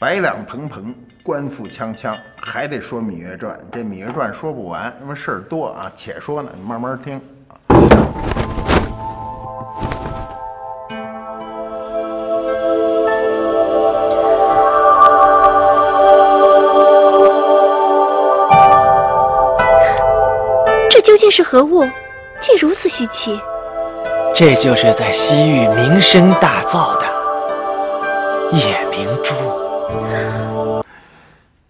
百两蓬蓬，官复锵锵，还得说《芈月传》。这《芈月传》说不完，因为事儿多啊。且说呢，你慢慢听啊。这究竟是何物？竟如此稀奇？这就是在西域名声大噪的夜明珠。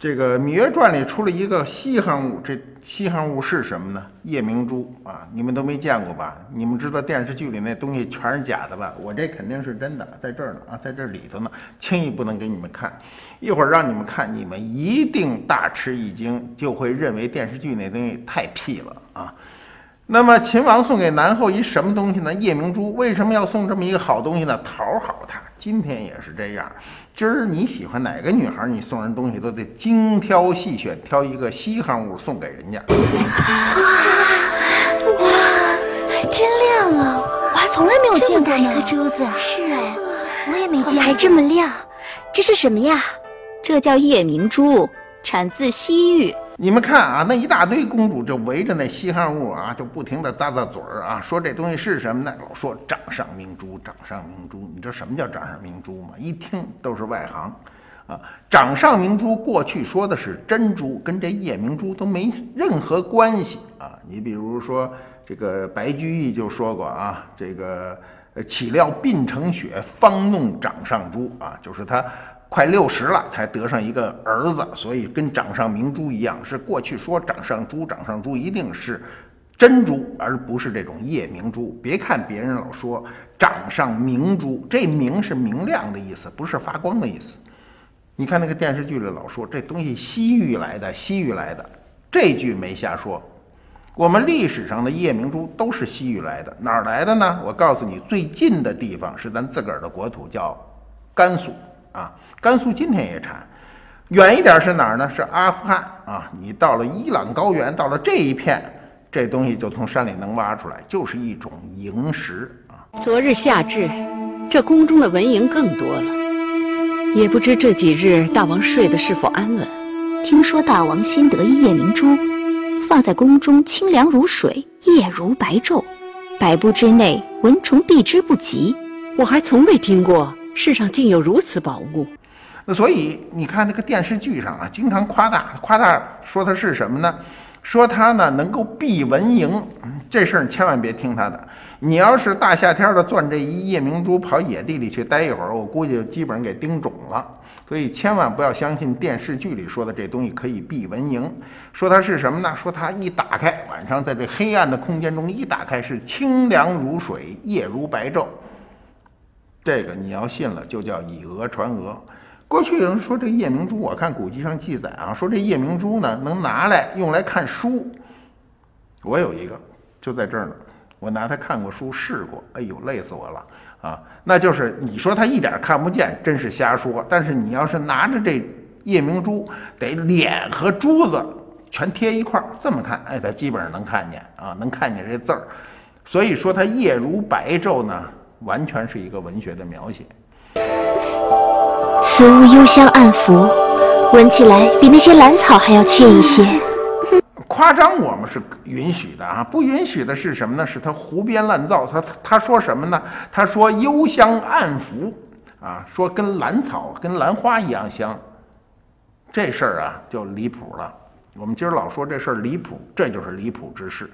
这个《芈月传》里出了一个稀罕物，这稀罕物是什么呢？夜明珠啊，你们都没见过吧？你们知道电视剧里那东西全是假的吧？我这肯定是真的，在这儿呢啊，在这里头呢，轻易不能给你们看。一会儿让你们看，你们一定大吃一惊，就会认为电视剧那东西太屁了啊。那么秦王送给南后一什么东西呢？夜明珠。为什么要送这么一个好东西呢？讨好她。今天也是这样。今儿你喜欢哪个女孩，你送人东西都得精挑细选，挑一个稀罕物送给人家。哇，哇真亮啊！我还从来没有见过这么大一呢。颗珠子是哎，我也没见过。还这么亮，这是什么呀？这叫夜明珠，产自西域。你们看啊，那一大堆公主就围着那稀罕物啊，就不停地咂咂嘴儿啊，说这东西是什么呢？老说掌上明珠，掌上明珠。你知道什么叫掌上明珠吗？一听都是外行啊。掌上明珠过去说的是珍珠，跟这夜明珠都没任何关系啊。你比如说这个白居易就说过啊，这个呃岂料鬓成雪，方弄掌上珠啊，就是他。快六十了才得上一个儿子，所以跟掌上明珠一样，是过去说掌上珠，掌上珠一定是珍珠，而不是这种夜明珠。别看别人老说掌上明珠，这明是明亮的意思，不是发光的意思。你看那个电视剧里老说这东西西域来的，西域来的，这句没瞎说。我们历史上的夜明珠都是西域来的，哪儿来的呢？我告诉你，最近的地方是咱自个儿的国土，叫甘肃啊。甘肃今天也产，远一点是哪儿呢？是阿富汗啊！你到了伊朗高原，到了这一片，这东西就从山里能挖出来，就是一种萤石啊。昨日夏至，这宫中的蚊蝇更多了，也不知这几日大王睡得是否安稳。听说大王新得一夜明珠，放在宫中清凉如水，夜如白昼，百步之内蚊虫避之不及。我还从未听过世上竟有如此宝物。那所以你看那个电视剧上啊，经常夸大夸大说它是什么呢？说它呢能够避蚊蝇，这事儿千万别听他的。你要是大夏天的攥这一夜明珠跑野地里去待一会儿，我估计就基本上给叮肿了。所以千万不要相信电视剧里说的这东西可以避蚊蝇。说它是什么呢？说它一打开，晚上在这黑暗的空间中一打开是清凉如水，夜如白昼。这个你要信了，就叫以讹传讹。过去有人说这夜明珠，我看古籍上记载啊，说这夜明珠呢能拿来用来看书。我有一个，就在这儿呢，我拿它看过书，试过，哎呦，累死我了啊！那就是你说它一点看不见，真是瞎说。但是你要是拿着这夜明珠，得脸和珠子全贴一块儿，这么看，哎，它基本上能看见啊，能看见这字儿。所以说它夜如白昼呢，完全是一个文学的描写。此物幽香暗拂，闻起来比那些兰草还要惬一些。夸张我们是允许的啊，不允许的是什么呢？是他胡编乱造。他他说什么呢？他说幽香暗拂啊，说跟兰草、跟兰花一样香。这事儿啊就离谱了。我们今儿老说这事儿离谱，这就是离谱之事。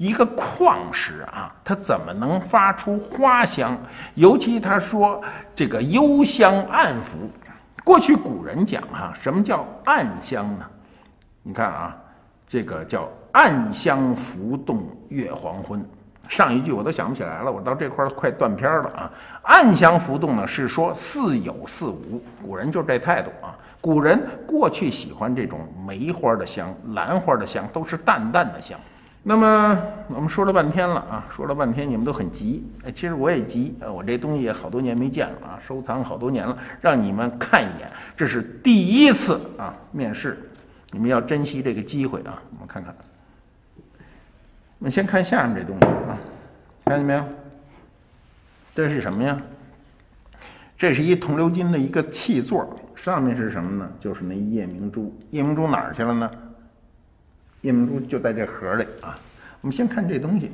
一个矿石啊，它怎么能发出花香？尤其他说这个幽香暗浮。过去古人讲哈、什么叫暗香呢？你看啊，这个叫暗香浮动月黄昏。上一句我都想不起来了，我到这块儿快断片了啊。暗香浮动呢，是说似有似无，古人就这态度啊。古人过去喜欢这种梅花的香、兰花的香，都是淡淡的香。那么我们说了半天了啊，说了半天你们都很急，哎，其实我也急，呃，我这东西也好多年没见了啊，收藏好多年了，让你们看一眼，这是第一次啊面试，你们要珍惜这个机会啊。我们看看，我们先看下面这东西啊，看见没有？这是什么呀？这是一铜鎏金的一个器座，上面是什么呢？就是那夜明珠。夜明珠哪儿去了呢？夜明珠就在这盒里啊。我们先看这东西，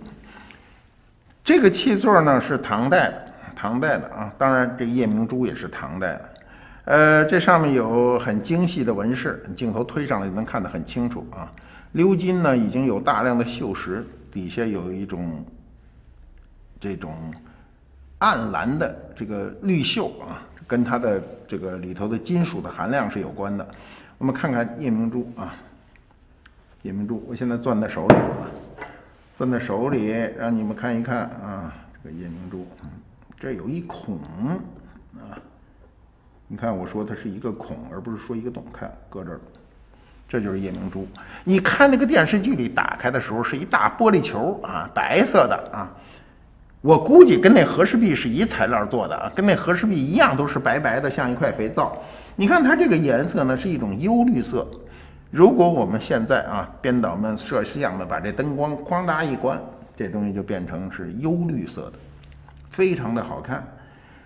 这个器座呢是唐代的，唐代的啊。当然，这夜明珠也是唐代的。呃，这上面有很精细的纹饰，镜头推上来就能看得很清楚啊。鎏金呢已经有大量的锈蚀，底下有一种这种暗蓝的这个绿锈啊，跟它的这个里头的金属的含量是有关的。我们看看夜明珠啊，夜明珠，我现在攥在手里啊。攥在手里，让你们看一看啊，这个夜明珠，这有一孔啊，你看我说它是一个孔，而不是说一个洞，看搁这儿，这就是夜明珠。你看那个电视剧里打开的时候是一大玻璃球啊，白色的啊，我估计跟那和氏璧是一材料做的啊，跟那和氏璧一样，都是白白的，像一块肥皂。你看它这个颜色呢，是一种幽绿色。如果我们现在啊，编导们、摄像的把这灯光哐当一关，这东西就变成是幽绿色的，非常的好看。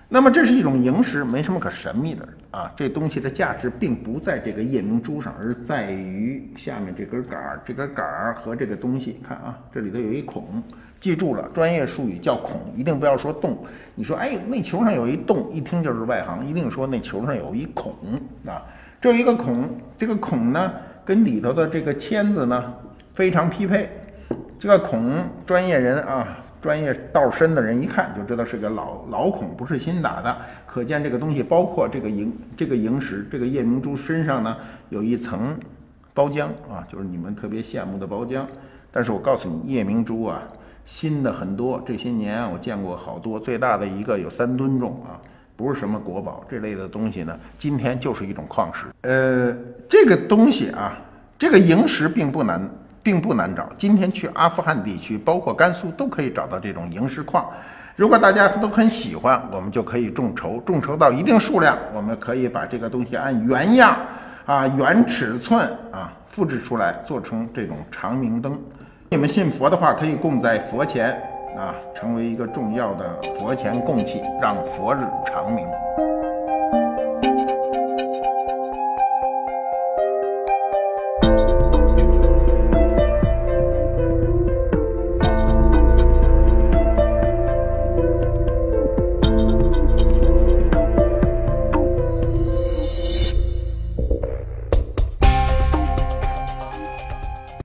那么这是一种萤石，没什么可神秘的啊。这东西的价值并不在这个夜明珠上，而在于下面这根杆儿。这根杆儿和这个东西，看啊，这里头有一孔，记住了，专业术语叫孔，一定不要说洞。你说，哎，那球上有一洞，一听就是外行，一定说那球上有一孔啊。这有一个孔，这个孔呢？跟里头的这个签子呢非常匹配，这个孔专业人啊，专业道深的人一看就知道是个老老孔，不是新打的。可见这个东西包括这个萤这个萤石，这个夜明珠身上呢有一层包浆啊，就是你们特别羡慕的包浆。但是我告诉你，夜明珠啊，新的很多，这些年我见过好多，最大的一个有三吨重啊。不是什么国宝这类的东西呢，今天就是一种矿石。呃，这个东西啊，这个萤石并不难，并不难找。今天去阿富汗地区，包括甘肃，都可以找到这种萤石矿。如果大家都很喜欢，我们就可以众筹，众筹到一定数量，我们可以把这个东西按原样啊、原尺寸啊复制出来，做成这种长明灯。你们信佛的话，可以供在佛前。啊，成为一个重要的佛前供器，让佛日长明。